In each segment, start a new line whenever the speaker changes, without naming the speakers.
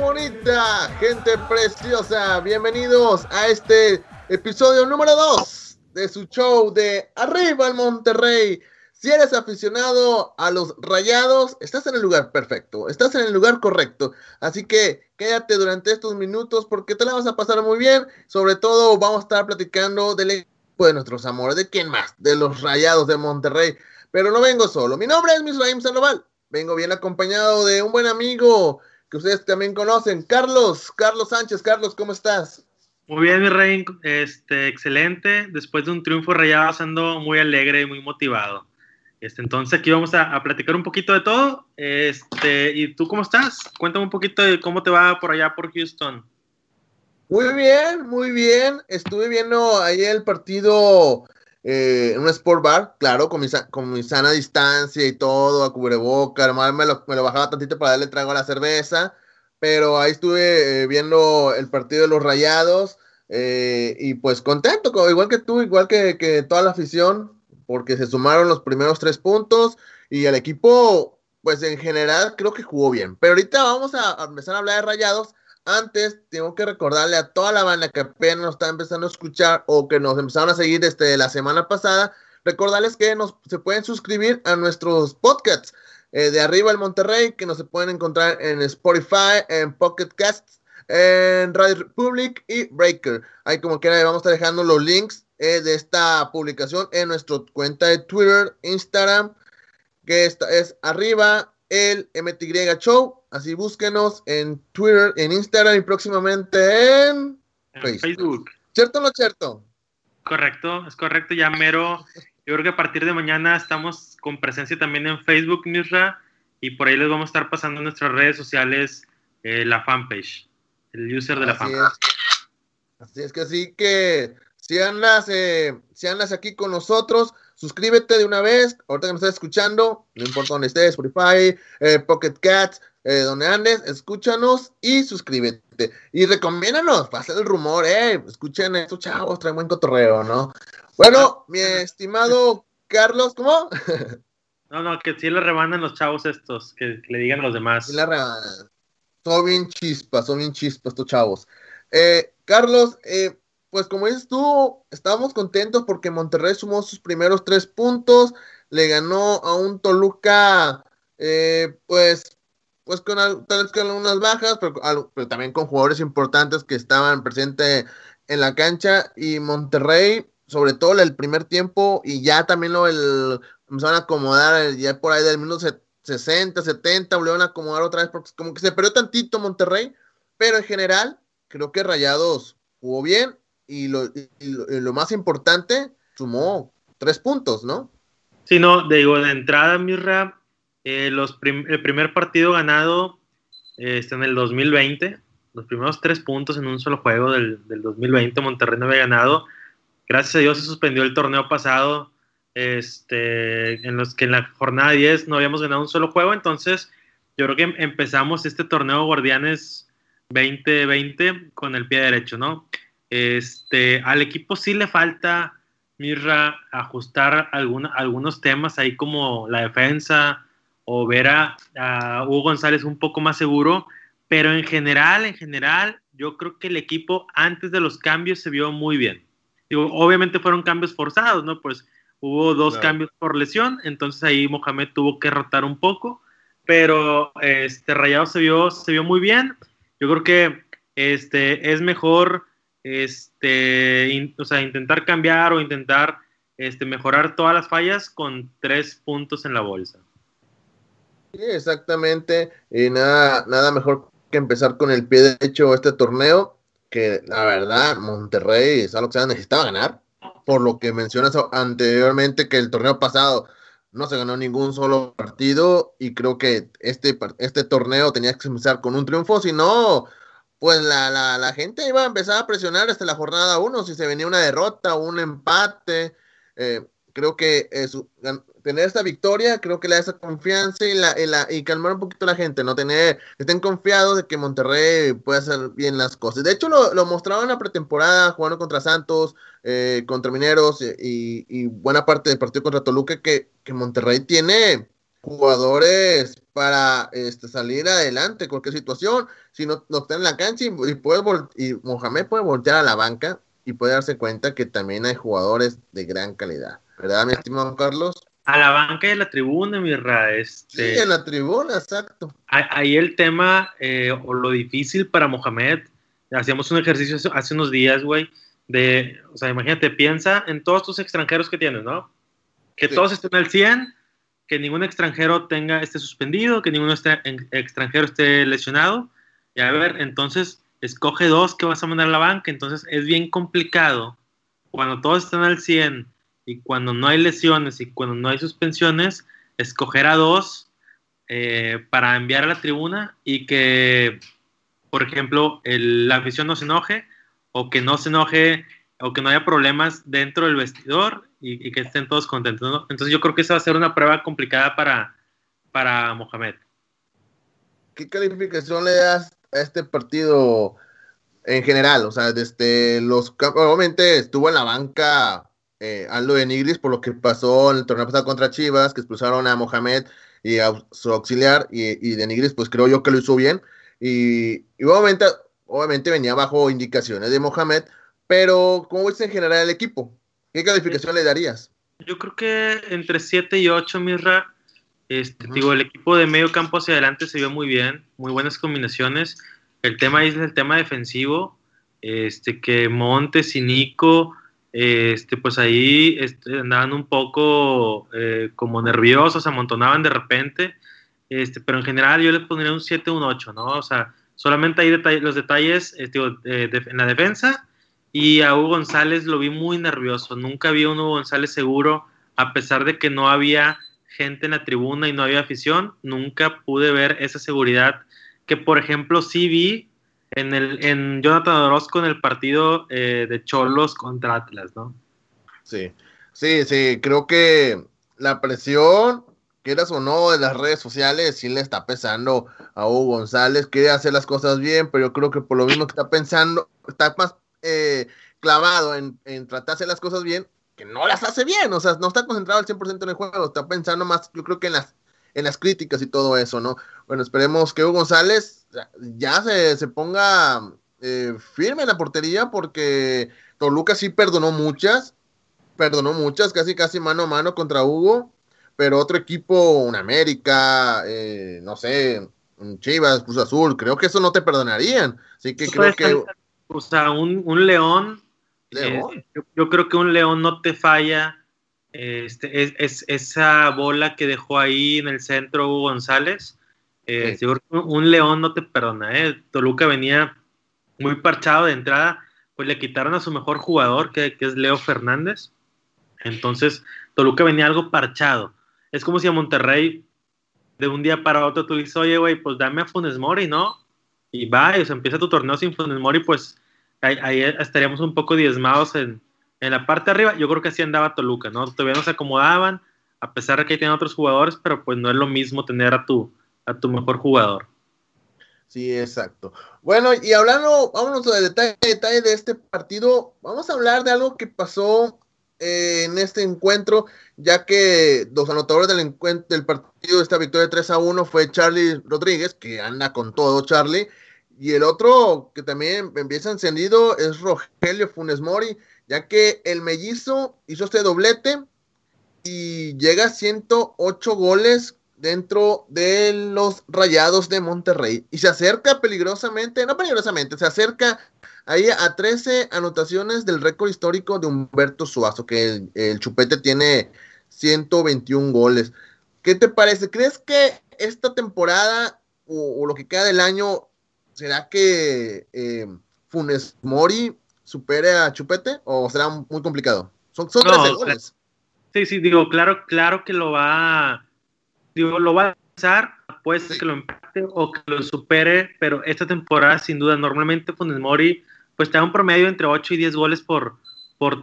Bonita, gente preciosa, bienvenidos a este episodio número 2 de su show de Arriba el Monterrey. Si eres aficionado a los rayados, estás en el lugar perfecto, estás en el lugar correcto. Así que quédate durante estos minutos porque te la vas a pasar muy bien. Sobre todo vamos a estar platicando del equipo de nuestros amores. ¿De quién más? De los rayados de Monterrey. Pero no vengo solo. Mi nombre es Misraim Sandoval. Vengo bien acompañado de un buen amigo que ustedes también conocen, Carlos, Carlos Sánchez. Carlos, ¿cómo estás?
Muy bien, mi rey, este, excelente. Después de un triunfo rayado, ando muy alegre y muy motivado. Este, entonces aquí vamos a, platicar un poquito de todo. Este, ¿Y tú cómo estás? Cuéntame un poquito de cómo te va por allá por Houston.
Muy bien, muy bien. Estuve viendo ahí el partido eh, en un sport bar, claro, con mi, con mi sana distancia y todo, a cubreboca, además me lo, me lo bajaba tantito para darle trago a la cerveza, pero ahí estuve eh, viendo el partido de los Rayados eh, y pues contento, igual que tú, igual que, que toda la afición, porque se sumaron los primeros tres puntos y el equipo, pues en general creo que jugó bien, pero ahorita vamos a empezar a hablar de Rayados antes, tengo que recordarle a toda la banda que apenas nos está empezando a escuchar o que nos empezaron a seguir desde la semana pasada, recordarles que nos, se pueden suscribir a nuestros podcasts eh, de Arriba el Monterrey, que nos se pueden encontrar en Spotify, en Pocket Casts, en Radio Republic y Breaker. Ahí como quiera vamos a estar dejando los links eh, de esta publicación en nuestra cuenta de Twitter, Instagram, que esta es arriba el MTY Show. Así búsquenos en Twitter, en Instagram y próximamente en, Facebook. ¿Cierto o no cierto?
Correcto, es correcto. Ya mero, yo creo que a partir de mañana estamos con presencia también en Facebook, Newsra, y por ahí les vamos a estar pasando en nuestras redes sociales eh, la fanpage, el user de la fanpage.
Así es que así que si andas, eh, si andas aquí con nosotros, suscríbete de una vez, ahorita que me estás escuchando, no importa dónde estés, Spotify, eh, Pocket Cats, eh, donde andes, escúchanos y suscríbete. Y recomiéndanos, pasa el rumor, eh, escuchen estos chavos, traen buen cotorreo, ¿no? Bueno, mi estimado Carlos, ¿cómo?
no, no, que sí le rebanan los chavos estos, que, le digan a los demás. Sí le rebanan.
Son bien chispas, son bien chispas estos chavos. Eh, Carlos, eh, pues como dices tú, estábamos contentos porque Monterrey sumó sus primeros tres puntos, le ganó a un Toluca, eh, pues, pues con tal vez con algunas bajas, pero, también con jugadores importantes que estaban presentes en la cancha. Y Monterrey, sobre todo el primer tiempo y ya también lo el, empezaron a acomodar ya por ahí del minuto 60, 70, volvieron a acomodar otra vez porque como que se perdió tantito Monterrey, pero en general creo que Rayados jugó bien y lo, lo, más importante, sumó tres puntos, ¿no?
Sí, no, digo, de entrada, Mirra, eh, los el primer partido ganado eh, está en el 2020, los primeros tres puntos en un solo juego del, del 2020, Monterrey no había ganado. Gracias a Dios se suspendió el torneo pasado, este, en los que en la jornada 10 no habíamos ganado un solo juego, entonces yo creo que empezamos este torneo Guardianes 2020 con el pie derecho, ¿no? Este, al equipo sí le falta, Mirra, ajustar algunos temas ahí como la defensa o ver a, Hugo González un poco más seguro, pero en general, en general, yo creo que el equipo antes de los cambios se vio muy bien. Digo, obviamente fueron cambios forzados, ¿no? Pues hubo dos cambios por lesión, entonces ahí Mohamed tuvo que rotar un poco, pero este Rayado se vio, se vio muy bien. Yo creo que este, es mejor este, o sea, intentar cambiar o intentar este, mejorar todas las fallas con tres puntos en la bolsa.
Sí, exactamente. Y nada, nada mejor que empezar con el pie derecho este torneo, que la verdad, Monterrey es algo que se necesitaba ganar, por lo que mencionas anteriormente que el torneo pasado no se ganó ningún solo partido y creo que este, este torneo tenía que empezar con un triunfo, si no, pues la, la, la, gente iba a empezar a presionar hasta la jornada 1 si se venía una derrota o un empate. Eh, creo que tener esta victoria, creo que le da esa confianza y, la, y, calmar un poquito a la gente, no tener, estén confiados de que Monterrey puede hacer bien las cosas. De hecho, lo, lo mostraba en la pretemporada, jugando contra Santos, eh, contra Mineros y, y, buena parte del partido contra Toluca, que, que Monterrey tiene jugadores para este, salir adelante cualquier situación. Si no, no está en la cancha y, puede y Mohamed puede voltear a la banca y puede darse cuenta que también hay jugadores de gran calidad. ¿Verdad, mi estimado Carlos?
A la banca y a la tribuna, mi Este,
sí, en la tribuna, exacto.
Ahí el tema eh, o lo difícil para Mohamed, hacíamos un ejercicio hace unos días, güey, de, o sea, imagínate, piensa en todos tus extranjeros que tienes, ¿no? Que todos estén al 100, que ningún extranjero tenga, esté suspendido, que ningún extranjero esté lesionado. Y a ver, entonces, escoge dos que vas a mandar a la banca. Entonces, es bien complicado cuando todos están al 100 y cuando no hay lesiones y cuando no hay suspensiones, escoger a dos eh, para enviar a la tribuna y que, por ejemplo, la afición no se enoje o que no se enoje o que no haya problemas dentro del vestidor y, que estén todos contentos. Entonces yo creo que esa va a ser una prueba complicada para, para Mohamed.
¿Qué calificación le das a este partido en general? O sea, desde los obviamente estuvo en la banca eh, Aldo de Nigris por lo que pasó en el torneo pasado contra Chivas, que expulsaron a Mohamed y a su auxiliar, y, de Nigris, pues creo yo que lo hizo bien. Y, obviamente, obviamente venía bajo indicaciones de Mohamed, pero ¿cómo ves en general el equipo? ¿Qué calificación le darías?
Yo creo que entre 7 y 8, Mirra. Este, digo, el equipo de medio campo hacia adelante se vio muy bien, muy buenas combinaciones. El tema es el tema defensivo, este, que Montes y Nico este, pues ahí este, andaban un poco eh, como nerviosos, amontonaban de repente, este, pero en general yo le pondría un 7, un 8, ¿no? O sea, solamente hay los detalles este, en la defensa y a Hugo González lo vi muy nervioso, nunca vi a un Hugo González seguro, a pesar de que no había gente en la tribuna y no había afición, nunca pude ver esa seguridad que, por ejemplo, sí vi en, el, en Jonathan Orozco en el partido eh, de Cholos contra Atlas, ¿no?
Sí, sí, sí, creo que la presión, quieras o no, de las redes sociales, sí le está pesando a Hugo González, quiere hacer las cosas bien, pero yo creo que por lo mismo que está pensando, está más eh, clavado en, en tratar de hacer las cosas bien, que no las hace bien, o sea, no está concentrado al 100% en el juego, está pensando más, yo creo que en las, en las críticas y todo eso, ¿no? Bueno, esperemos que Hugo González ya se, ponga eh, firme en la portería porque Toluca sí perdonó muchas, perdonó muchas, casi casi mano a mano contra Hugo, pero otro equipo, un América, eh, no sé, un Chivas, Cruz Azul, creo que eso no te perdonarían. Así que creo que...
O sea, un, león, eh, yo, creo que un león no te falla. Este, es, esa bola que dejó ahí en el centro Hugo González eh, un León no te perdona, ¿eh? Toluca venía muy parchado de entrada, pues le quitaron a su mejor jugador, que, es Leo Fernández. Entonces, Toluca venía algo parchado. Es como si a Monterrey, de un día para otro, tú dices, oye, güey, pues dame a Funes Mori, ¿no? Y va, empieza tu torneo sin Funes Mori, pues ahí, estaríamos un poco diezmados en, en, la parte de arriba. Yo creo que así andaba Toluca, ¿no? Todavía no se acomodaban, a pesar de que tienen otros jugadores, pero pues no es lo mismo tener a tu a tu mejor jugador.
Sí, exacto. Bueno, y hablando, vámonos a detalle, detalle de este partido, vamos a hablar de algo que pasó eh, en este encuentro, ya que los anotadores del, del partido de esta victoria 3 a 1 fue Charlie Rodríguez, que anda con todo Charlie, y el otro que también empieza encendido es Rogelio Funes Mori, ya que el mellizo hizo este doblete y llega a 108 goles dentro de los Rayados de Monterrey y se acerca peligrosamente, no peligrosamente, se acerca ahí a 13 anotaciones del récord histórico de Humberto Suazo, que el, Chupete tiene 121 goles. ¿Qué te parece? ¿Crees que esta temporada o, lo que queda del año será que eh, Funes Mori supere a Chupete o será muy complicado? Son, son 13 goles.
Sí, sí, digo, claro, claro que lo va digo, lo va a pasar, puede ser que lo empate o que lo supere, pero esta temporada sin duda, normalmente Funes Mori pues te da un promedio entre 8 y 10 goles por, por,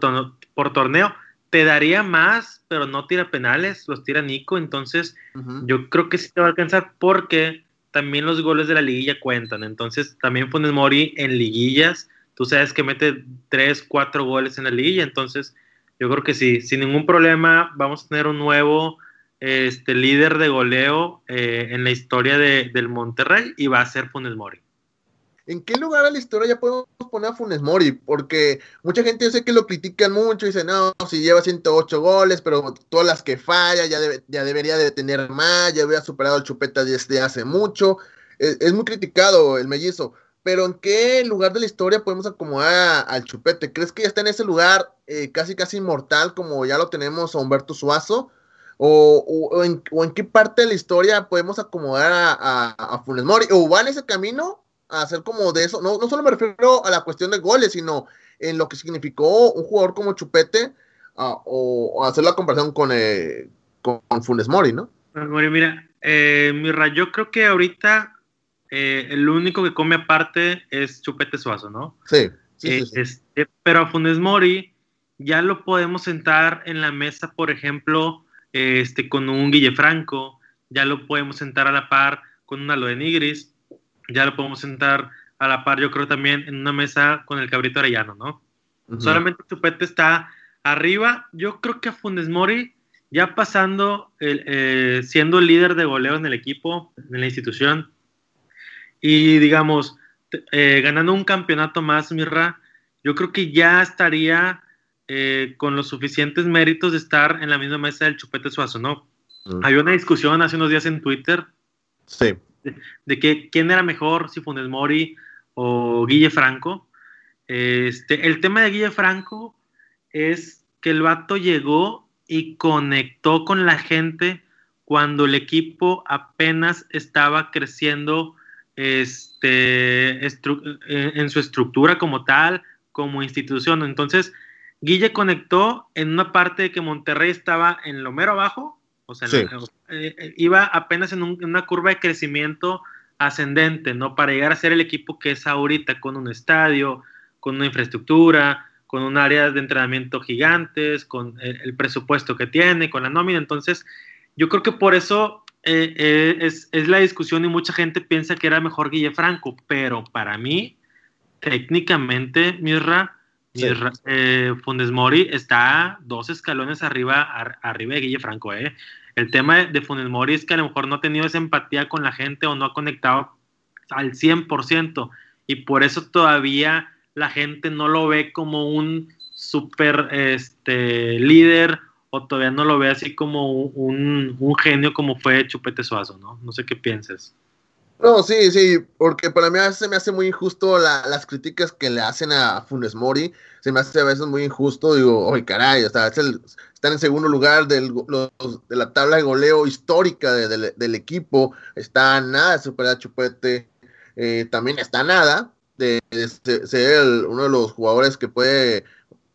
por torneo. Te daría más, pero no tira penales, los tira Nico, entonces yo creo que sí te va a alcanzar porque también los goles de la liguilla cuentan, entonces también Funes Mori en liguillas, tú sabes que mete 3, 4 goles en la liguilla, entonces yo creo que sí, sin ningún problema vamos a tener un nuevo este, líder de goleo eh, en la historia de, del Monterrey y va a ser Funes Mori.
¿En qué lugar de la historia ya podemos poner a Funes Mori? Porque mucha gente yo sé que lo critican mucho dicen, no, si lleva 108 goles, pero todas las que falla ya, ya debería de tener más, ya había superado el Chupeta desde hace mucho. Es, muy criticado el mellizo, pero ¿en qué lugar de la historia podemos acomodar al Chupete? ¿Crees que ya está en ese lugar eh, casi casi inmortal como ya lo tenemos a Humberto Suazo? ¿O, en, qué parte de la historia podemos acomodar a, a Funes Mori? ¿O va en ese camino a hacer como de eso. No, no solo me refiero a la cuestión de goles, sino en lo que significó un jugador como Chupete o, hacer la comparación con, eh, con, Funes Mori, ¿no?
mira, eh, Mirra, yo creo que ahorita eh, el único que come aparte es Chupete Suazo, ¿no?
Sí. sí,
eh, este, pero a Funes Mori ya lo podemos sentar en la mesa, por ejemplo, este, con un Guille Franco, ya lo podemos sentar a la par con un Alo de Nigris, ya lo podemos sentar a la par, yo creo también en una mesa con el Cabrito Arellano, ¿no? Solamente Chupete está arriba. Yo creo que a Funes Mori, ya pasando, eh, siendo el líder de goleo en el equipo, en la institución, y digamos, eh, ganando un campeonato más, Mirra, yo creo que ya estaría eh, con los suficientes méritos de estar en la misma mesa del Chupete Suazo, ¿no? Había una discusión hace unos días en Twitter.
Sí
de, que quién era mejor, si Funes Mori o Guille Franco. Este, el tema de Guille Franco es que el vato llegó y conectó con la gente cuando el equipo apenas estaba creciendo este, en su estructura como tal, como institución. Entonces, Guille conectó en una parte de que Monterrey estaba en lo mero abajo o sea, eh, eh, iba apenas en, una curva de crecimiento ascendente, ¿no? Para llegar a ser el equipo que es ahorita, con un estadio, con una infraestructura, con un área de entrenamiento gigantes, con el, presupuesto que tiene, con la nómina. Entonces, yo creo que por eso eh, es, la discusión y mucha gente piensa que era mejor Guille Franco, pero para mí, técnicamente, Mirra, Funes Mori está dos escalones arriba, arriba de Guille Franco, ¿eh? El tema de Funes es que a lo mejor no ha tenido esa empatía con la gente o no ha conectado al 100% y por eso todavía la gente no lo ve como un super este, líder o todavía no lo ve así como un, un genio como fue Chupete Suazo, ¿no? No sé qué pienses.
No, sí, sí, porque para mí a veces se me hace muy injusto las críticas que le hacen a Funes Mori. Se me hace a veces muy injusto. Digo, oye, caray, o sea, están en segundo lugar del, de la tabla de goleo histórica del equipo. Está nada de superar Chupete. Eh, también está nada de, ser uno de los jugadores que puede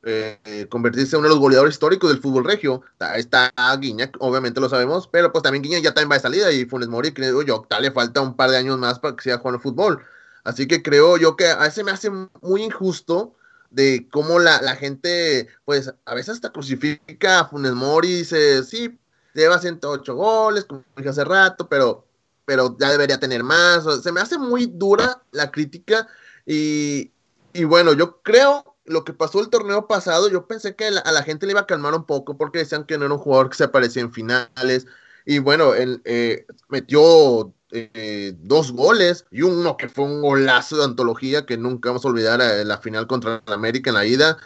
eh, convertirse en uno de los goleadores históricos del fútbol regio. Está, Guiñac, obviamente lo sabemos, pero pues también Guiñac ya también va de salida y Funes Mori, creo yo, tal le falta un par de años más para que siga jugando fútbol. Así que creo yo que a veces me hace muy injusto de cómo la, gente, pues a veces hasta crucifica a Funes Mori y dice, sí, lleva 108 goles, como dije hace rato, pero, pero ya debería tener más. se me hace muy dura la crítica y, y bueno, yo creo lo que pasó el torneo pasado, yo pensé que a la gente le iba a calmar un poco porque decían que no era un jugador que se aparecía en finales. Y bueno, él eh, metió eh, dos goles y uno que fue un golazo de antología que nunca vamos a olvidar en eh, la final contra América en la ida.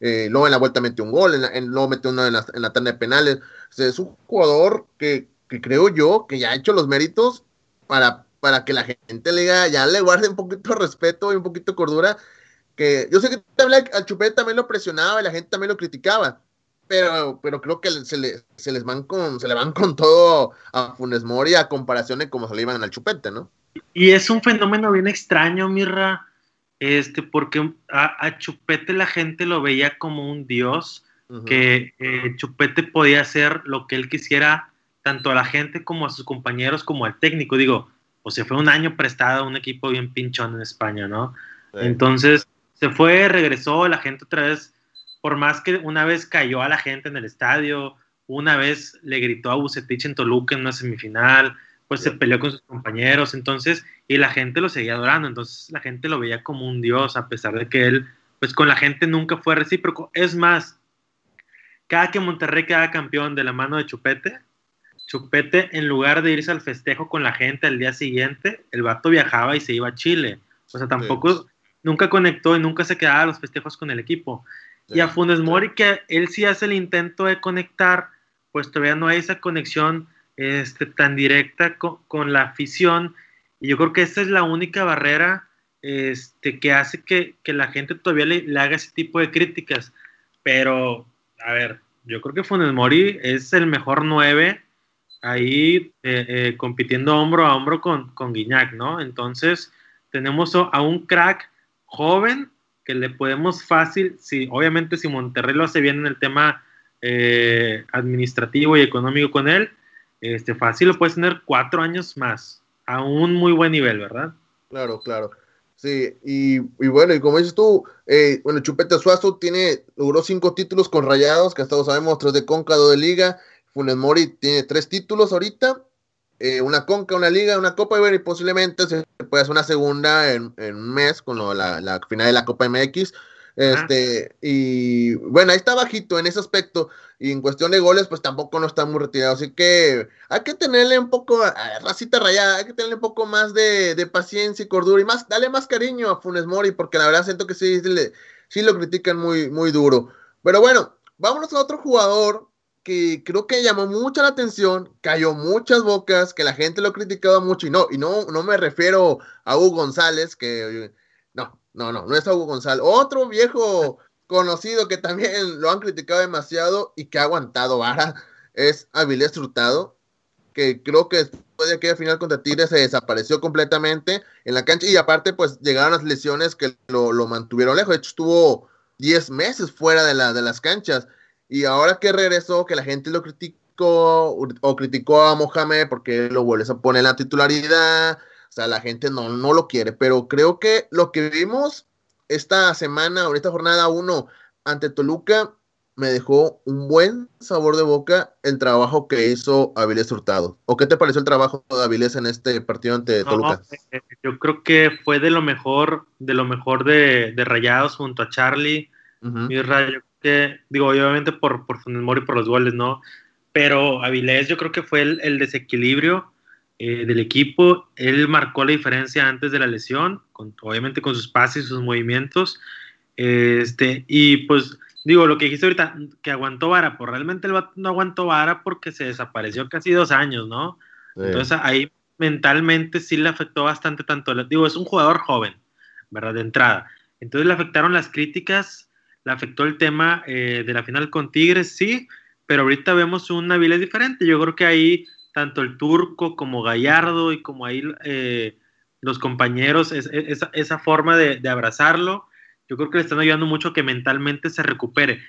luego en la vuelta metió un gol, en luego metió uno en la, en la tanda de penales. es un jugador que, que, creo yo que ya ha hecho los méritos para, para que la gente le ya le guarde un poquito de respeto y un poquito de cordura que yo sé que al Chupete también lo presionaba y la gente también lo criticaba, pero, pero creo que se, le, se les van con, se le van con todo a Funes Mori a comparación de cómo se le iban al Chupete, ¿no?
Y es un fenómeno bien extraño, Mirra, este, porque a, Chupete la gente lo veía como un dios, que eh, Chupete podía hacer lo que él quisiera, tanto a la gente como a sus compañeros, como al técnico. Digo, o sea, fue un año prestado a un equipo bien pinchón en España, ¿no? Entonces, se fue, regresó, la gente otra vez, por más que una vez cayó a la gente en el estadio, una vez le gritó a Bucetich en Toluca en una semifinal, pues se peleó con sus compañeros, entonces, y la gente lo seguía adorando, entonces la gente lo veía como un dios, a pesar de que él, pues con la gente nunca fue recíproco. Es más, cada que Monterrey queda campeón de la mano de Chupete, Chupete, en lugar de irse al festejo con la gente al día siguiente, el vato viajaba y se iba a Chile. O sea, tampoco, nunca conectó y nunca se quedaba a los festejos con el equipo. Y a Funes Mori, que él sí hace el intento de conectar, pues todavía no hay esa conexión este, tan directa con, la afición. Y yo creo que esa es la única barrera este, que hace que, la gente todavía le, haga ese tipo de críticas. Pero, a ver, yo creo que Funes Mori es el mejor 9 ahí eh, eh, compitiendo hombro a hombro con, con Guiñac, ¿no? Entonces, tenemos a un crack joven que le podemos fácil, si, obviamente si Monterrey lo hace bien en el tema eh, administrativo y económico con él, este, fácil lo puedes tener cuatro años más, a un muy buen nivel, ¿verdad?
Claro, claro. Sí, y, bueno, y como dices tú, eh, bueno, Chupete Suazo tiene, logró cinco títulos con rayados, que hasta lo sabemos, tres de Conca, dos de Liga. Funes Mori tiene tres títulos ahorita, eh, una Conca, una Liga, una Copa, y, posiblemente se puede hacer una segunda en, un mes con la, la, final de la Copa MX. Este, y bueno, ahí está bajito en ese aspecto. Y en cuestión de goles, pues tampoco no está muy retirado. Así que hay que tenerle un poco, racita rayada, hay que tenerle un poco más de, paciencia y cordura. Y más, dale más cariño a Funes Mori, porque la verdad siento que sí, sí, lo critican muy, muy duro. Pero bueno, vámonos a otro jugador que creo que llamó mucha la atención, cayó muchas bocas, que la gente lo criticaba mucho. Y no, y no, no me refiero a Hugo González, que no, no, no es Hugo González. Otro viejo conocido que también lo han criticado demasiado y que ha aguantado vara es Avilés Hurtado, que creo que después de aquella final contra Tigres se desapareció completamente en la cancha y aparte pues llegaron las lesiones que lo, mantuvieron lejos. De hecho estuvo 10 meses fuera de, la, de las canchas y ahora que regresó, que la gente lo criticó o criticó a Mohamed porque lo vuelves a poner en la titularidad o sea, la gente no, no lo quiere, pero creo que lo que vimos esta semana, o esta jornada 1 ante Toluca, me dejó un buen sabor de boca el trabajo que hizo Avilés Hurtado. ¿O qué te pareció el trabajo de Avilés en este partido ante Toluca?
Eh, yo creo que fue de lo mejor, de lo mejor de, Rayados junto a Charlie. Mi rayo que, digo, obviamente por, por Mori por los goles, ¿no? Pero Avilés yo creo que fue el, el desequilibrio eh, del equipo. Él marcó la diferencia antes de la lesión, obviamente con sus pases y sus movimientos. Este, y pues digo, lo que dijiste ahorita, que aguantó vara, pues realmente el no aguantó vara porque se desapareció casi dos años, ¿no? Entonces ahí mentalmente sí le afectó bastante tanto. Digo, es un jugador joven, ¿verdad? De entrada. Entonces le afectaron las críticas, le afectó el tema eh, de la final con Tigres, sí, pero ahorita vemos un Naviles diferente. Yo creo que ahí tanto el turco como Gallardo y como ahí eh, los compañeros, esa, forma de, abrazarlo, yo creo que le están ayudando mucho que mentalmente se recupere.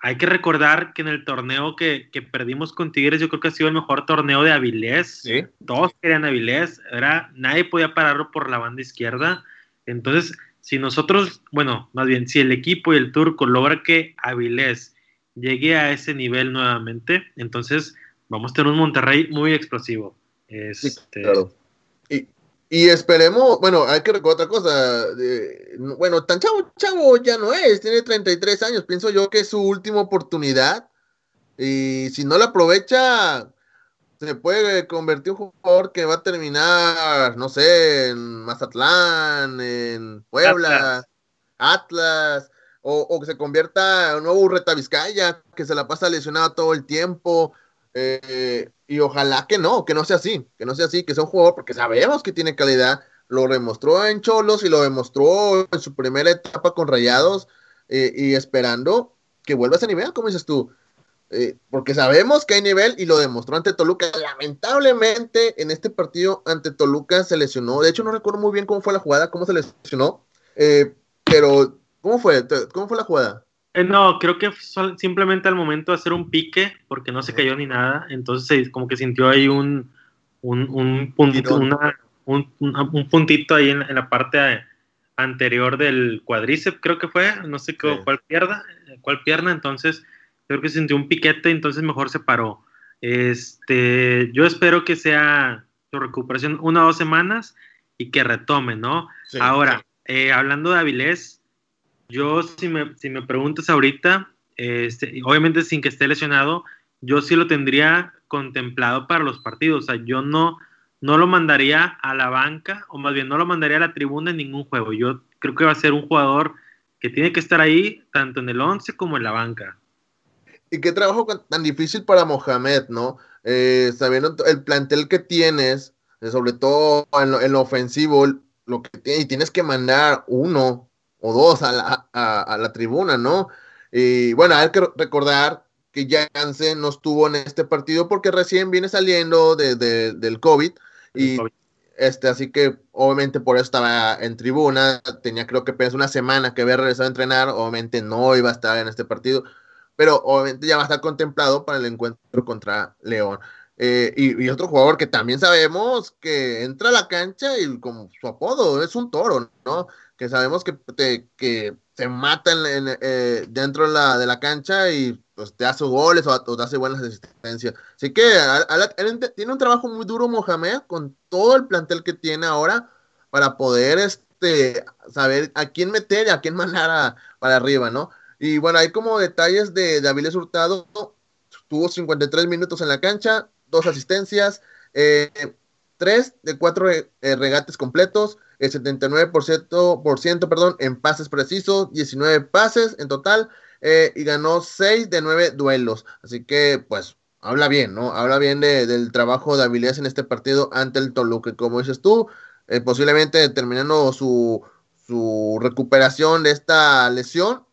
Hay que recordar que en el torneo que, perdimos con Tigres, yo creo que ha sido el mejor torneo de Avilés. Todos querían Avilés, era, nadie podía pararlo por la banda izquierda. Entonces, si nosotros, bueno, más bien, si el equipo y el turco logra que Avilés llegue a ese nivel nuevamente, entonces vamos a tener un Monterrey muy explosivo. Este... claro.
Y, esperemos, bueno, hay que recordar otra cosa. bueno, tan chavo, chavo ya no es, tiene 33 años. Pienso yo que es su última oportunidad. Y si no la aprovecha, se puede convertir un jugador que va a terminar, no sé, en Mazatlán, en Puebla, Atlas, o, que se convierta en un nuevo Reta Vizcaya, que se la pasa lesionado todo el tiempo. Eh, y ojalá que no, que no sea así, que no sea así, que sea un jugador, porque sabemos que tiene calidad, lo demostró en Cholos y lo demostró en su primera etapa con Rayados, eh, y esperando que vuelva a ese nivel, como dices tú, eh, porque sabemos que hay nivel y lo demostró ante Toluca. Lamentablemente en este partido ante Toluca se lesionó, de hecho no recuerdo muy bien cómo fue la jugada, cómo se lesionó, pero ¿cómo fue? ¿Cómo fue la jugada?
Eh, no, creo que simplemente al momento de hacer un pique, porque no se cayó ni nada, entonces como que sintió ahí un, un, puntito, un, puntito ahí en, la parte anterior del cuádriceps, creo que fue, no sé cuál, pierna, cuál pierna, entonces creo que sintió un piquete, entonces mejor se paró. Este, yo espero que sea su recuperación una o dos semanas y que retome, ¿no? Ahora, eh, hablando de Avilés, yo, si me, si me preguntas ahorita, este, obviamente sin que esté lesionado, yo sí lo tendría contemplado para los partidos. O sea, yo no, no lo mandaría a la banca, o más bien no lo mandaría a la tribuna en ningún juego. Yo creo que va a ser un jugador que tiene que estar ahí, tanto en el 11 como en la banca.
Y qué trabajo tan difícil para Mohamed, ¿no? Eh, sabiendo el plantel que tienes, eh, sobre todo en lo, ofensivo, lo que y tienes que mandar uno o dos a la, a, la tribuna, ¿no? Y bueno, hay que recordar que Jansen no estuvo en este partido porque recién viene saliendo de, del COVID y este así que obviamente por eso estaba en tribuna, tenía creo que apenas una semana que había regresado a entrenar, obviamente no iba a estar en este partido, pero obviamente ya va a estar contemplado para el encuentro contra León. Eh, y, otro jugador que también sabemos que entra a la cancha y como su apodo es un toro, ¿no? Que sabemos que, que se mata eh, dentro de la, de la, cancha y pues te hace goles o, te hace buenas asistencias. Así que tiene un trabajo muy duro Mohamed con todo el plantel que tiene ahora para poder este, saber a quién meter y a quién mandar para arriba, ¿no? Y bueno, hay como detalles de, de Hurtado. Tuvo 53 minutos en la cancha, dos asistencias, eh, tres de cuatro eh, regates completos, el 79% por ciento, perdón, en pases precisos, 19 pases en total, eh, y ganó 6 de 9 duelos. Así que, pues, habla bien, ¿no? Habla bien del trabajo de habilidades en este partido ante el Toluca. Como dices tú, posiblemente terminando su, su recuperación de esta lesión,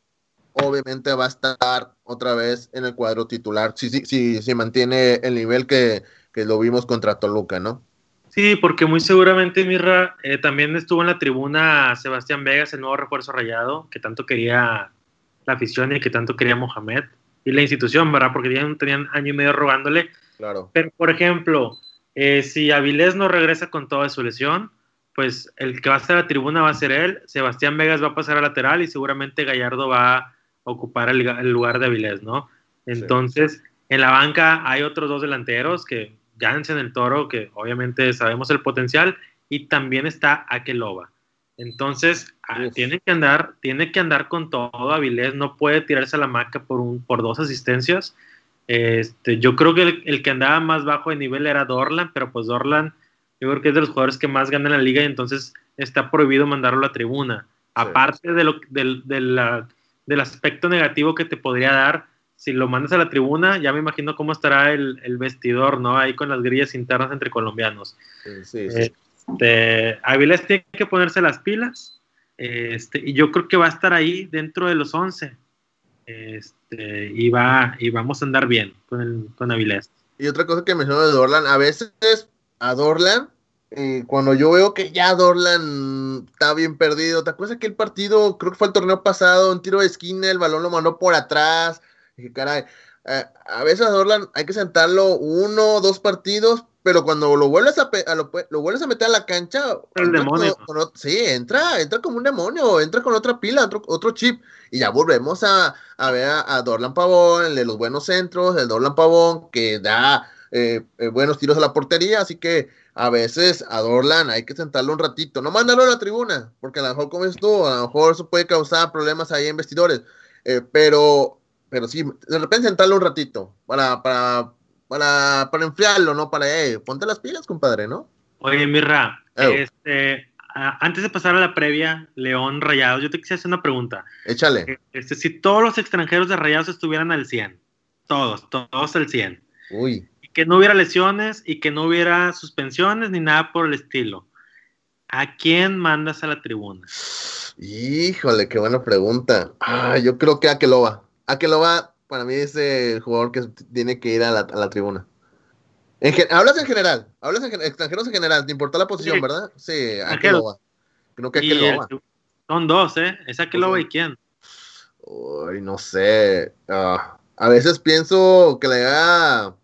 obviamente va a estar otra vez en el cuadro titular, si, si, si, mantiene el nivel que, lo vimos contra Toluca, ¿no?
Sí, porque muy seguramente, Mirra, eh, también estuvo en la tribuna Sebastián Vegas, el nuevo refuerzo rayado, que tanto quería la afición y que tanto quería Mohamed y la institución, ¿verdad? Porque ya tenían año y medio rogándole.
Claro.
Pero, por ejemplo, eh, si Avilés no regresa con toda su lesión, pues el que va a estar a la tribuna va a ser él, Sebastián Vegas va a pasar a lateral y seguramente Gallardo va a ocupar el, lugar de Avilés, ¿no? Entonces, en la banca hay otros dos delanteros que en el Toro, que obviamente sabemos el potencial, y también está Akeloba. Entonces, ah, tiene que andar, tiene que andar con todo Avilés, no puede tirarse a la maca por un, por dos asistencias. Este, yo creo que el, que andaba más bajo de nivel era Dorlan, pero pues Dorlan, yo creo que es de los jugadores que más ganan en la liga y entonces está prohibido mandarlo a la tribuna. Aparte de, lo, de la del aspecto negativo que te podría dar si lo mandas a la tribuna, ya me imagino cómo estará el, vestidor, ¿no? Ahí con las grillas internas entre colombianos. Sí, sí. Este, Avilés tiene que ponerse las pilas, este, y yo creo que va a estar ahí dentro de los 11. Este, y, va, y vamos a andar bien con, el, con Avilés.
Y otra cosa que mencionó de Dorlan, a veces a Dorlan eh, cuando yo veo que ya Dorlan está bien perdido, ¿te acuerdas que el partido, creo que fue el torneo pasado, un tiro de esquina, el balón lo mandó por atrás? Dije, caray, eh, a veces a Dorlan hay que sentarlo uno o dos partidos, pero cuando lo vuelves a, lo, vuelves a meter a la cancha,
el demonio.
sí, entra, entra como un demonio, entra con otra pila, otro, otro chip, y ya volvemos a, ver a, Dorlan Pavón, el de los buenos centros, el Dorlan Pavón, que da eh, buenos tiros a la portería, así que a veces a Dorlan hay que sentarlo un ratito, no mandarlo a la tribuna, porque a lo mejor como es tú, a lo mejor eso puede causar problemas ahí en vestidores, eh, pero, pero sí, de repente sentarlo un ratito para, para, para, para enfriarlo, ¿no? Para, eh, ponte las pilas, compadre, ¿no?
Oye, Mirra, este, antes de pasar a la previa, León Rayados, yo te quisiera hacer una pregunta.
Échale.
Eh, este, si todos los extranjeros de Rayados estuvieran al 100, todos, todos al 100.
Uy
que no hubiera lesiones y que no hubiera suspensiones ni nada por el estilo. ¿A quién mandas a la tribuna?
Híjole, qué buena pregunta. Ah, yo creo que Akeloba. Akeloba para mí es el jugador que tiene que ir a la, tribuna. hablas en general, hablas en extranjeros en general, te importa la posición, ¿verdad? Sí, Akeloba. Creo que Akeloba.
son dos, ¿eh? ¿Es Akeloba y quién?
Uy, no sé. Ah, a veces pienso que le da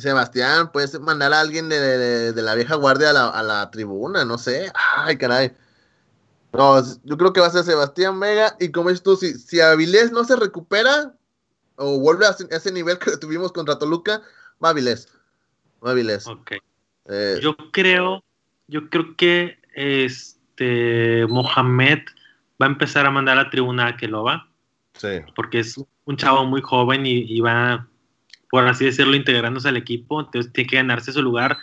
Sebastián, puedes mandar a alguien de, la vieja guardia a la, tribuna, no sé. Ay, caray. No, yo creo que va a ser Sebastián Vega. Y como dices tú, si, si Avilés no se recupera o vuelve a ese, nivel que tuvimos contra Toluca, va Avilés. Va Avilés.
Ok. Eh, yo creo, yo creo que este Mohamed va a empezar a mandar a la tribuna a que lo va.
Sí.
Porque es un chavo muy joven y, y va por así decirlo, integrándose al equipo, entonces tiene que ganarse su lugar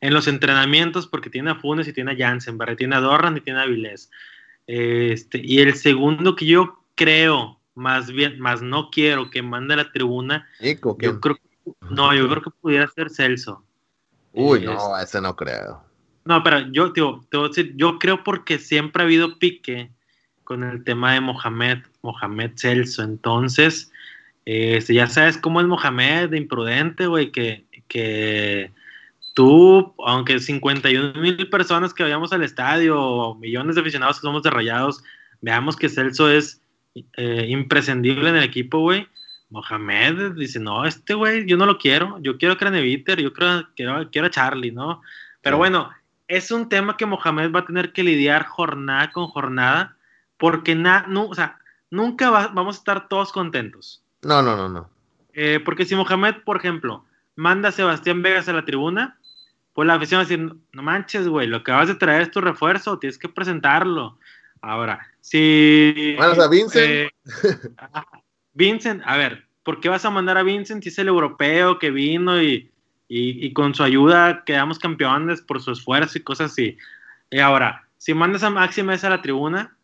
en los entrenamientos porque tiene a Funes y tiene a Jansen, tiene a Dorran y tiene a Vilés. Este, y el segundo que yo creo, más bien, más no quiero que mande a la tribuna, yo creo, no, yo creo que pudiera ser Celso.
Uy, no, ese no creo.
No, pero yo, tío, te voy a decir, yo creo porque siempre ha habido pique con el tema de Mohamed, Mohamed Celso. Entonces, este, ya sabes cómo es Mohamed, de imprudente, güey, que, que tú, aunque 51 mil personas que vayamos al estadio, millones de aficionados que somos de rayados, veamos que Celso es eh, imprescindible en el equipo, güey. Mohamed dice, no, este güey, yo no lo quiero, yo quiero a Craneviter, yo quiero, quiero, quiero a Charlie, ¿no? Pero bueno, es un tema que Mohamed va a tener que lidiar jornada con jornada, porque na, no, o sea, nunca vamos a estar todos contentos.
No, no, no, no.
Eh, porque si Mohamed, por ejemplo, manda a Sebastián Vegas a la tribuna, pues la afición va a decir, no manches, güey, lo que vas de traer es tu refuerzo, tienes que presentarlo. Ahora, si...
O sea, Vincent. Eh,
Vincent, a ver, ¿por qué vas a mandar a Vincent si es el europeo que vino y, y, con su ayuda quedamos campeones por su esfuerzo y cosas así? Y ahora, si mandas a Maxi Mesa a la tribuna,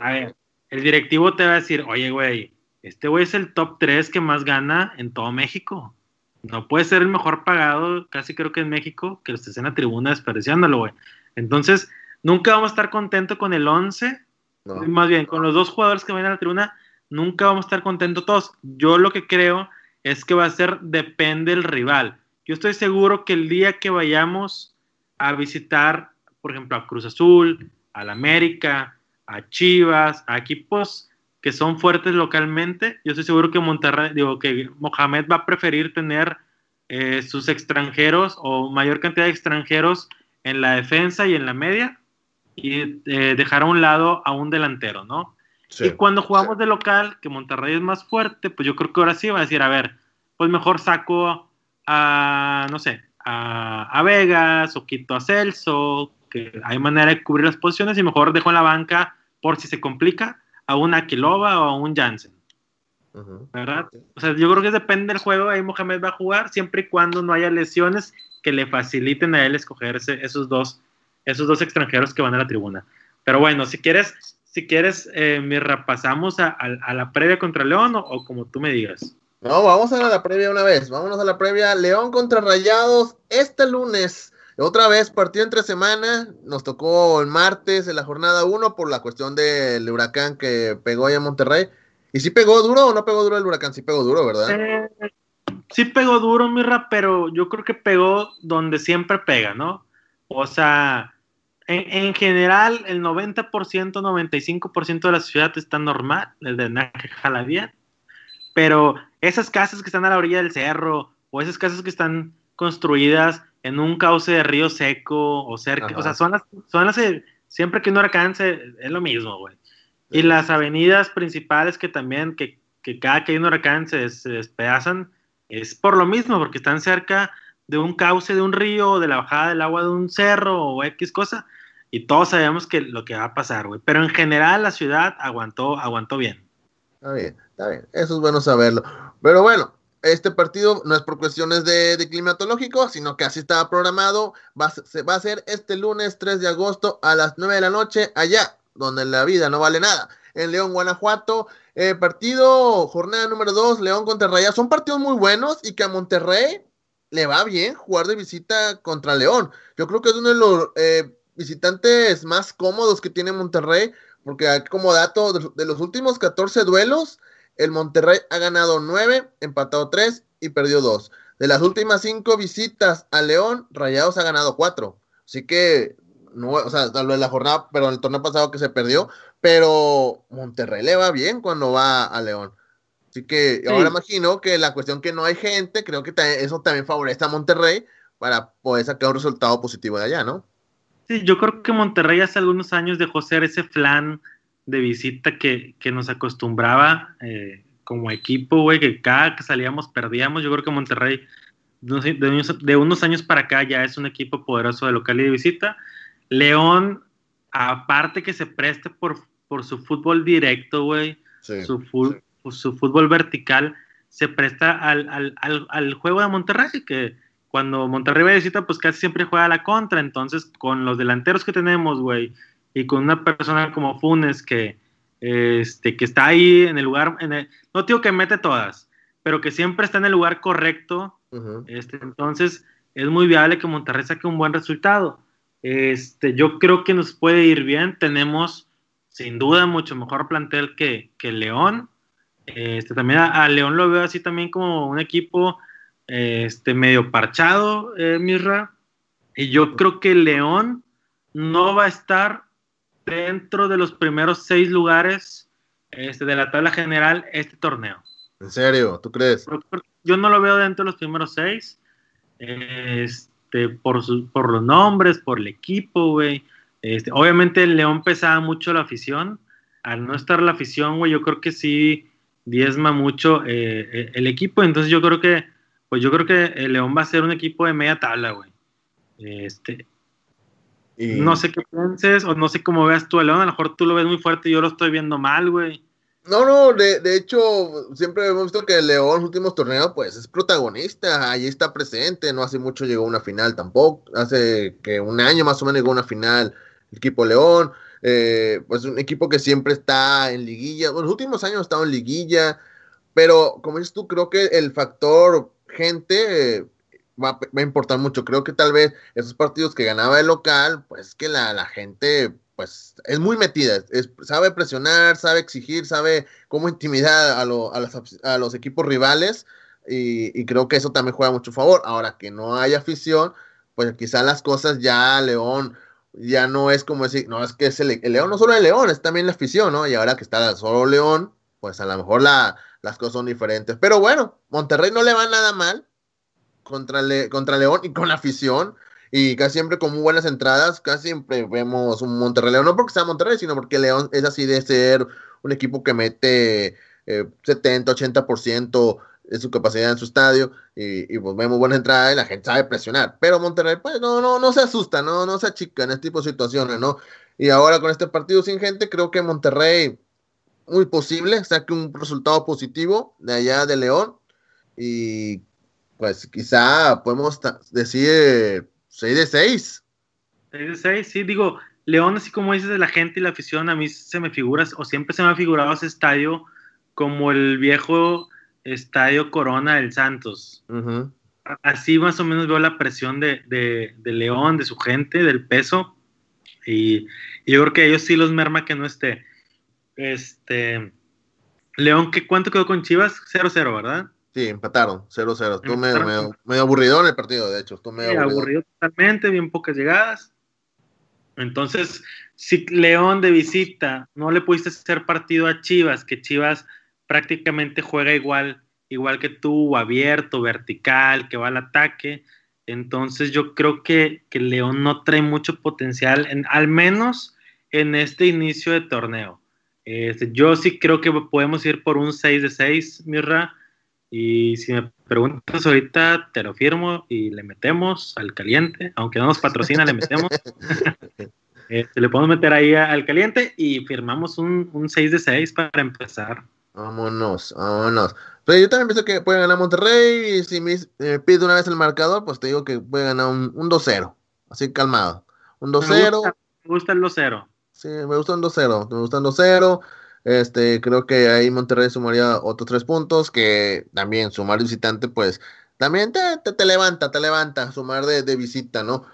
a ver, el directivo te va a decir, oye, güey, este güey es el top 3 que más gana en todo México. No puede ser el mejor pagado, casi creo que en México, que estés en la tribuna desperdiciándolo, güey. Entonces, nunca vamos a estar contentos con el 11, más bien con los dos jugadores que van a la tribuna, nunca vamos a estar contentos todos. Yo lo que creo es que va a ser depende del rival. Yo estoy seguro que el día que vayamos a visitar, por ejemplo, a Cruz Azul, al América, a Chivas, a equipos que son fuertes localmente, yo estoy seguro que Monterrey, digo que Mohamed va a preferir tener eh, sus extranjeros o mayor cantidad de extranjeros en la defensa y en la media y eh, dejar a un lado a un delantero, ¿no? y cuando jugamos de local, que Monterrey es más fuerte, pues yo creo que ahora sí va a decir, a ver, pues mejor saco a, no sé, a, a Vegas o quito a Celso, que hay manera de cubrir las posiciones y mejor dejo en la banca por si se complica a un Aquilova o a un Jansen. ¿Verdad? O sea, yo creo que depende del juego, ahí Mohamed va a jugar siempre y cuando no haya lesiones que le faciliten a él escogerse esos dos, esos dos extranjeros que van a la tribuna. Pero bueno, si quieres, si quieres, eh, Mirra, pasamos a, la previa contra León o, como tú me digas.
No, vamos a la previa una vez. Vámonos a la previa. León contra Rayados este lunes. Otra vez, partido entre semana, nos tocó el martes en la jornada 1 por la cuestión del huracán que pegó allá en Monterrey. ¿Y si pegó duro o no pegó duro el huracán? Sí pegó duro, ¿verdad? Eh,
sí pegó duro, Mirra, pero yo creo que pegó donde siempre pega, ¿no? O sea, en, general, el 90%, 95% de la ciudad está normal, el de Naje bien, pero esas casas que están a la orilla del cerro o esas casas que están construidas en un cauce de río seco o cerca, o sea, son las, son las, siempre que uno alcance, es lo mismo, güey. Y las avenidas principales que también, que, que cada que hay un huracán se, despedazan, es por lo mismo, porque están cerca de un cauce de un río, de la bajada del agua de un cerro o X cosa, y todos sabemos que lo que va a pasar, güey. Pero en general la ciudad aguantó, aguantó bien.
Está bien, está bien. Eso es bueno saberlo. Pero bueno, este partido no es por cuestiones de, climatológico, sino que así estaba programado. Va, se va a ser este lunes 3 de agosto a las 9 de la noche allá, donde la vida no vale nada. En León, Guanajuato. Eh, partido, jornada número 2, León contra Rayas. Son partidos muy buenos y que a Monterrey le va bien jugar de visita contra León. Yo creo que es uno de los eh, visitantes más cómodos que tiene Monterrey, porque como dato de los últimos 14 duelos, el Monterrey ha ganado 9, empatado 3 y perdió 2. De las últimas 5 visitas a León, Rayados ha ganado 4. Así que, no, o sea, tal vez la jornada, pero el torneo pasado que se perdió, pero Monterrey le va bien cuando va a León. Así que ahora imagino que la cuestión que no hay gente, creo que eso también favorece a Monterrey para poder sacar un resultado positivo de allá, ¿no?
Sí, yo creo que Monterrey hace algunos años dejó ser ese flan de visita que, nos acostumbraba eh, como equipo, güey, que cada que salíamos perdíamos. Yo creo que Monterrey de unos, años para acá ya es un equipo poderoso de local y de visita. León, aparte que se preste por, por su fútbol directo, güey, su, su fútbol vertical, se presta al, al, al, al juego de Monterrey, que cuando Monterrey va de visita, pues casi siempre juega a la contra. Entonces, con los delanteros que tenemos, güey, y con una persona como Funes que, este, que está ahí en el lugar, en no digo que mete todas, pero que siempre está en el lugar correcto, este, entonces es muy viable que Monterrey saque un buen resultado. Este, yo creo que nos puede ir bien. Tenemos sin duda mucho mejor plantel que, que León. Este, también a, León lo veo así también como un equipo este, medio parchado, eh, Mirra. Y yo creo que León no va a estar dentro de los primeros seis lugares este, de la tabla general este torneo.
¿En serio? ¿Tú crees?
Yo no lo veo dentro de los primeros seis. Este, por, por los nombres, por el equipo, güey. Este, obviamente el León pesaba mucho la afición. Al no estar la afición, güey, yo creo que sí diezma mucho eh, eh, el equipo. Entonces yo creo que, pues yo creo que el León va a ser un equipo de media tabla, güey. Este, No sé qué pienses o no sé cómo veas tú el León. A lo mejor tú lo ves muy fuerte y yo lo estoy viendo mal, güey.
No, no, de, de, hecho, siempre hemos visto que León en los últimos torneos, pues es protagonista, allí está presente, no hace mucho llegó a una final tampoco, hace que un año más o menos llegó a una final el equipo León, eh, pues un equipo que siempre está en liguilla, en los últimos años ha estado en liguilla, pero como dices tú, creo que el factor gente eh, va, a importar mucho, creo que tal vez esos partidos que ganaba el local, pues que la, la gente pues es muy metida, sabe presionar, sabe exigir, sabe cómo intimidar a, a, los, equipos rivales y, creo que eso también juega mucho favor. Ahora que no hay afición, pues quizá las cosas ya León ya no es como decir, no es que es el, León no solo el León, es también la afición, ¿no? Y ahora que está solo León, pues a lo mejor la, las cosas son diferentes. Pero bueno, Monterrey no le va nada mal contra, contra León y con la afición y casi siempre con muy buenas entradas, casi siempre vemos un Monterrey León, no porque sea Monterrey, sino porque León es así de ser un equipo que mete 70, eh, 80% de su capacidad en su estadio y, pues vemos buenas entradas y la gente sabe presionar, pero Monterrey pues no, no, no se asusta, no, no se achica en este tipo de situaciones, ¿no? Y ahora con este partido sin gente, creo que Monterrey muy posible saque un resultado positivo de allá de León y pues quizá podemos decir 6 de 6.
6 de 6, sí, digo, León, así como dices de la gente y la afición, a mí se me figura, o siempre se me ha figurado ese estadio como el viejo estadio Corona del Santos. Así más o menos veo la presión de, de, de, León, de su gente, del peso. Y, y, yo creo que ellos sí los merma que no esté. Este. León, ¿qué, ¿cuánto quedó con Chivas? 0-0, ¿verdad?
Sí, empataron, 0-0. Estuvo medio, medio, aburrido en el partido, de hecho. Estuvo medio
aburrido. totalmente, bien pocas llegadas. Entonces, si León de visita no le pudiste hacer partido a Chivas, que Chivas prácticamente juega igual, igual que tú, abierto, vertical, que va al ataque. Entonces yo creo que, que León no trae mucho potencial, en, al menos en este inicio de torneo. Este, yo sí creo que podemos ir por un 6 de 6, Mirra. Y si me preguntas ahorita, te lo firmo y le metemos al caliente, aunque no nos patrocina, le metemos. Este, le podemos meter ahí al caliente y firmamos un, un 6 de 6 para empezar.
Vámonos, vámonos. Pero yo también pienso que puede ganar Monterrey y si me pide una vez el marcador, pues te digo que puede ganar un, un 2-0, así calmado. Un 2-0.
Me, me, gusta el 2-0.
Sí, me gusta un 2-0, me gusta un 2-0. Este, creo que ahí Monterrey sumaría otros tres puntos, que también sumar visitante, pues también te, te, levanta, te levanta, sumar de, de, visita, ¿no?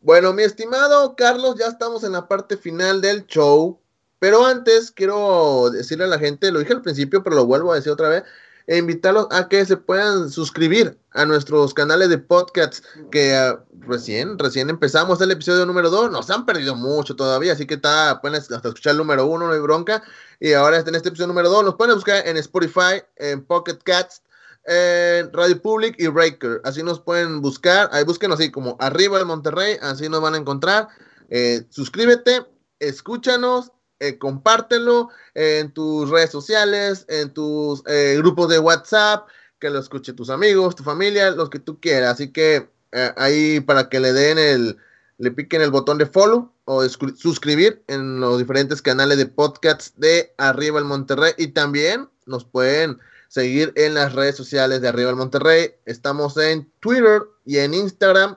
Bueno, mi estimado Carlos, ya estamos en la parte final del show, pero antes quiero decirle a la gente, lo dije al principio, pero lo vuelvo a decir otra vez, e invitarlos a que se puedan suscribir a nuestros canales de podcast que uh, recién, recién empezamos el episodio número 2, nos han perdido mucho todavía, así que está, pueden hasta escuchar el número 1, no hay bronca, y ahora en este episodio número 2 nos pueden buscar en Spotify, en Pocket Cats, en Radio Public y Breaker, así nos pueden buscar, ahí búsquenos así como arriba de Monterrey, así nos van a encontrar, eh, suscríbete, escúchanos eh, compártelo en tus redes sociales, en tus eh, grupos de WhatsApp, que lo escuche tus amigos, tu familia, los que tú quieras. Así que eh, ahí para que le den el, le piquen el botón de follow o suscribir en los diferentes canales de podcasts de Arriba el Monterrey y también nos pueden seguir en las redes sociales de Arriba el Monterrey. Estamos en Twitter y en Instagram.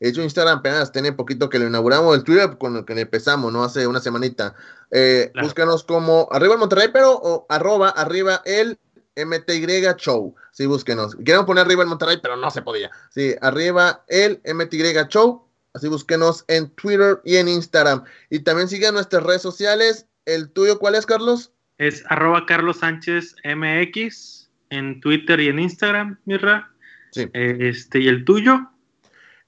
De hecho, Instagram apenas tiene poquito que lo inauguramos. El Twitter con el que empezamos, ¿no? Hace una semanita. Eh, Búscanos como Arriba el Monterrey, pero o arroba arriba el MTY Show. Sí, búsquenos. Queremos poner arriba el Monterrey, pero no se podía. Sí, arriba el MTY Show. Así búsquenos en Twitter y en Instagram. Y también sigan nuestras redes sociales. ¿El tuyo cuál es, Carlos?
Es arroba Carlos Sánchez MX en Twitter y en Instagram, Mirra. Sí. Eh, este, ¿y el tuyo?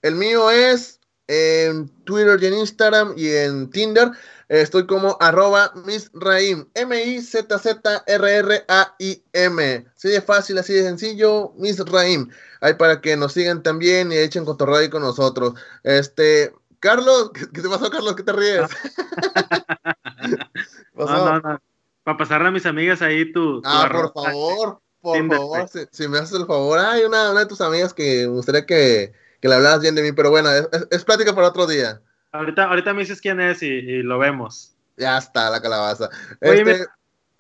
El mío es en Twitter y en Instagram y en Tinder. Estoy como arroba misraim, M-I-Z-Z-R-R-A-I-M. Así de fácil, así de sencillo, misraim. Ahí para que nos sigan también y echen cotorreo ahí con nosotros. Este, Carlos, ¿qué, te pasó, Carlos? ¿Qué te ríes?
no, no, no. Para pasarle a mis amigas ahí tu.
ah, por favor, por favor, si, me haces el favor. Hay una, una de tus amigas que me gustaría que, que le hablaras bien de mí, pero bueno, es plática para otro día.
Ahorita, ahorita me dices quién es y, lo vemos.
Ya está, la calabaza.
Oye,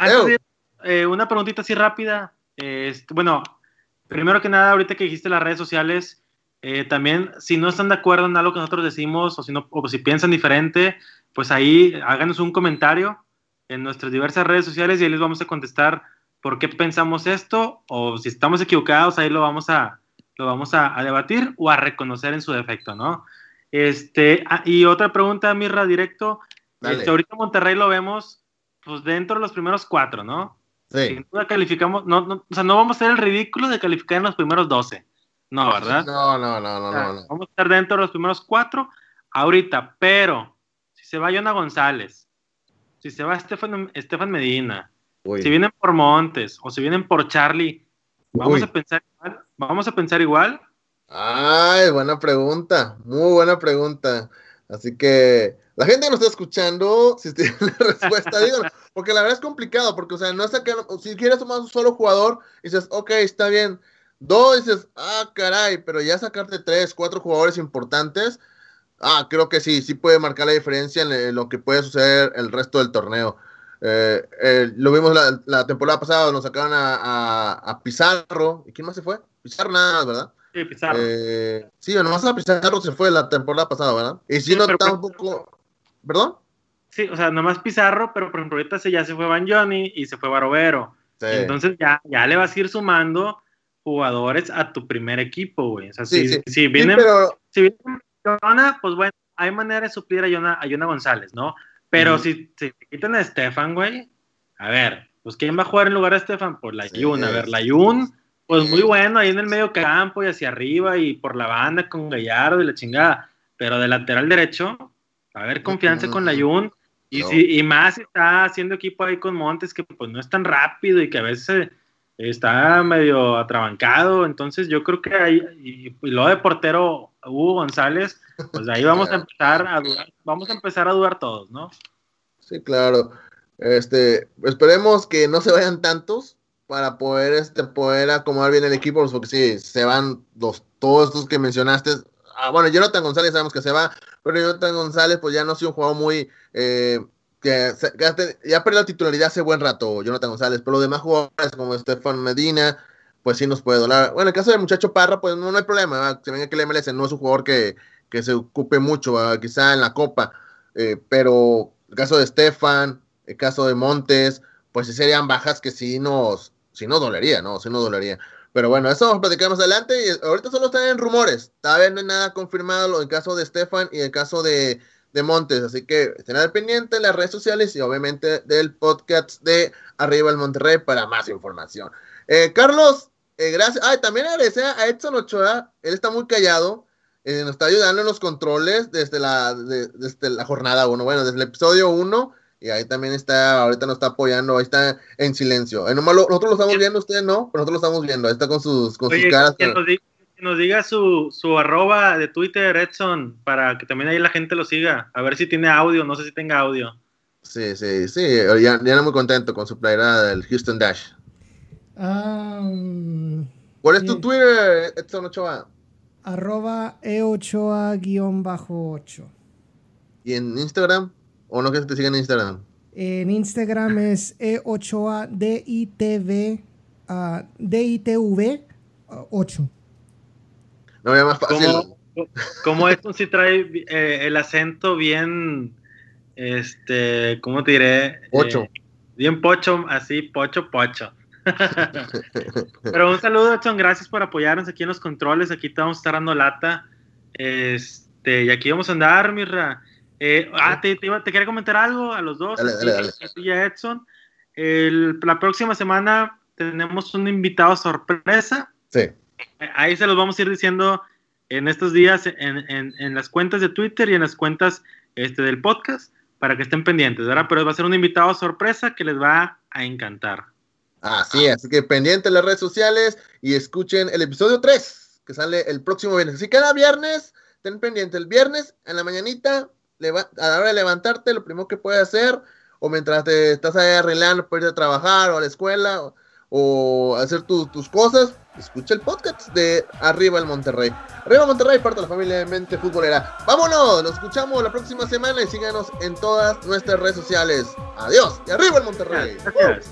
este, eh, una preguntita así rápida. Este, bueno, primero que nada, ahorita que dijiste las redes sociales, eh, también si no están de acuerdo en algo que nosotros decimos o si, no, o si piensan diferente, pues ahí háganos un comentario en nuestras diversas redes sociales y ahí les vamos a contestar por qué pensamos esto o si estamos equivocados, ahí lo vamos a, lo vamos a, a debatir o a reconocer en su defecto, ¿no? Este, ah, y otra pregunta, Mirra, directo. Este, ahorita Monterrey lo vemos pues dentro de los primeros cuatro, ¿no? Sí. calificamos, no, no, o sea, no vamos a hacer el ridículo de calificar en los primeros doce. No, ¿verdad?
No, no, no, no, no,
Vamos a estar dentro de los primeros cuatro ahorita, pero si se va Yona González, si se va Estefan, Estefan Medina, si vienen por Montes o si vienen por Charlie, ¿vamos a pensar igual? ¿Vamos a pensar igual?
Ay, buena pregunta, muy buena pregunta. Así que la gente que nos está escuchando, si tiene la respuesta, díganlo. Porque la verdad es complicado, porque, o sea, no es que si quieres tomar un solo jugador, dices, ok, está bien. Dos, dices, ah, caray, pero ya sacarte tres, cuatro jugadores importantes, ah, creo que sí, sí puede marcar la diferencia en, lo que puede suceder el resto del torneo. Eh, eh, lo vimos la, temporada pasada, nos sacaron a, a Pizarro, ¿y quién más se fue? Pizarro nada ¿verdad?
Sí, Pizarro.
Eh, sí, nomás a Pizarro se fue la temporada pasada, ¿verdad? Y si no, tampoco. ¿Perdón?
Sí, o sea, nomás Pizarro, pero por ejemplo, ahorita ya se fue Van Johnny y se fue Barovero. Entonces ya, ya le vas a ir sumando jugadores a tu primer equipo, güey. O sea, si, si vienen, si vienen pues bueno, hay manera de suplir a Yona, a González, ¿no? Pero si, si quitan a Estefan, güey, a ver, pues ¿quién va a jugar en lugar de Estefan? Pues la Yun. A ver, la Yun pues muy bueno ahí en el medio campo y hacia arriba y por la banda con Gallardo y la chingada. Pero de lateral derecho, a ver confianza con la Jun. Y, si, y más está haciendo equipo ahí con Montes que pues no es tan rápido y que a veces está medio atrabancado. Entonces yo creo que ahí, y, lo de portero Hugo González, pues ahí vamos a empezar a dudar, vamos a empezar a dudar todos, ¿no?
Sí, claro. Este, esperemos que no se vayan tantos, para poder, este, poder acomodar bien el equipo, porque si se van los, todos estos que mencionaste. Ah, bueno, Jonathan González sabemos que se va, pero Jonathan González pues ya no ha sido un jugador muy... Eh, que, ya perdió la titularidad hace buen rato, Jonathan González, pero los demás jugadores como Estefan Medina, pues sí nos puede doler. Bueno, en el caso del muchacho Parra, pues no, hay problema, se venga que el MLS no es un jugador que, que se ocupe mucho, quizá en la Copa, eh, pero el caso de Estefan, el caso de Montes, pues sí serían bajas que sí nos, si no dolería, ¿no? Si no dolería. Pero bueno, eso vamos a adelante. Y ahorita solo están en rumores. Todavía no hay nada confirmado en el caso de Stefan y el caso de, Montes. Así que estén al pendiente en las redes sociales y obviamente del podcast de Arriba el Monterrey para más información. Eh, Carlos, eh, gracias. Ay, también agradecer a Edson Ochoa. Él está muy callado. Eh, nos está ayudando en los controles desde la, desde la jornada 1. Bueno, desde el episodio 1 y ahí también está, ahorita nos está apoyando, ahí está en silencio. nosotros lo estamos viendo, ustedes no, pero nosotros lo estamos viendo, ahí está con sus, con sus caras.
Que nos, diga, su, su arroba de Twitter, Edson, para que también ahí la gente lo siga, a ver si tiene audio, no sé si tenga audio.
Sí, sí, sí, ya, ya muy contento con su playera del Houston Dash. Um, ¿Cuál es tu Twitter, Edson Ochoa?
Arroba E8A-8.
¿Y en Instagram? ¿O no que te sigan en Instagram?
En Instagram es E8ADITV uh, DITV 8.
No veo más fácil.
Como, como esto sí trae eh, el acento bien, este, ¿cómo te diré?
Pocho.
Eh, bien pocho, así, pocho, pocho. Pero un saludo, Edson, gracias por apoyarnos aquí en los controles, aquí te vamos a estar dando lata. Este, y aquí vamos a andar, Mirra. Eh, ah, te, te, te, quería comentar algo a los dos,
Dale, dale, dale.
y a Edson. El- la próxima semana tenemos un invitado sorpresa.
Sí.
Ahí se los vamos a ir diciendo en estos días en, en- en las cuentas de Twitter y en las cuentas este, del podcast para que estén pendientes, ¿verdad? Pero va a ser un invitado sorpresa que les va a encantar.
Así es, así que pendiente en las redes sociales y escuchen el episodio 3 que sale el próximo viernes. Así que cada viernes, ten pendiente el viernes en la mañanita, a la hora de levantarte, lo primero que puedes hacer, o mientras te estás ahí arreglando para ir a trabajar o a la escuela, o, o hacer tu- tus cosas, escucha el podcast de Arriba el Monterrey. Arriba Monterrey, parte de la familia de Mente Futbolera. Vámonos, nos escuchamos la próxima semana y síganos en todas nuestras redes sociales. Adiós y arriba el Monterrey.
Gracias.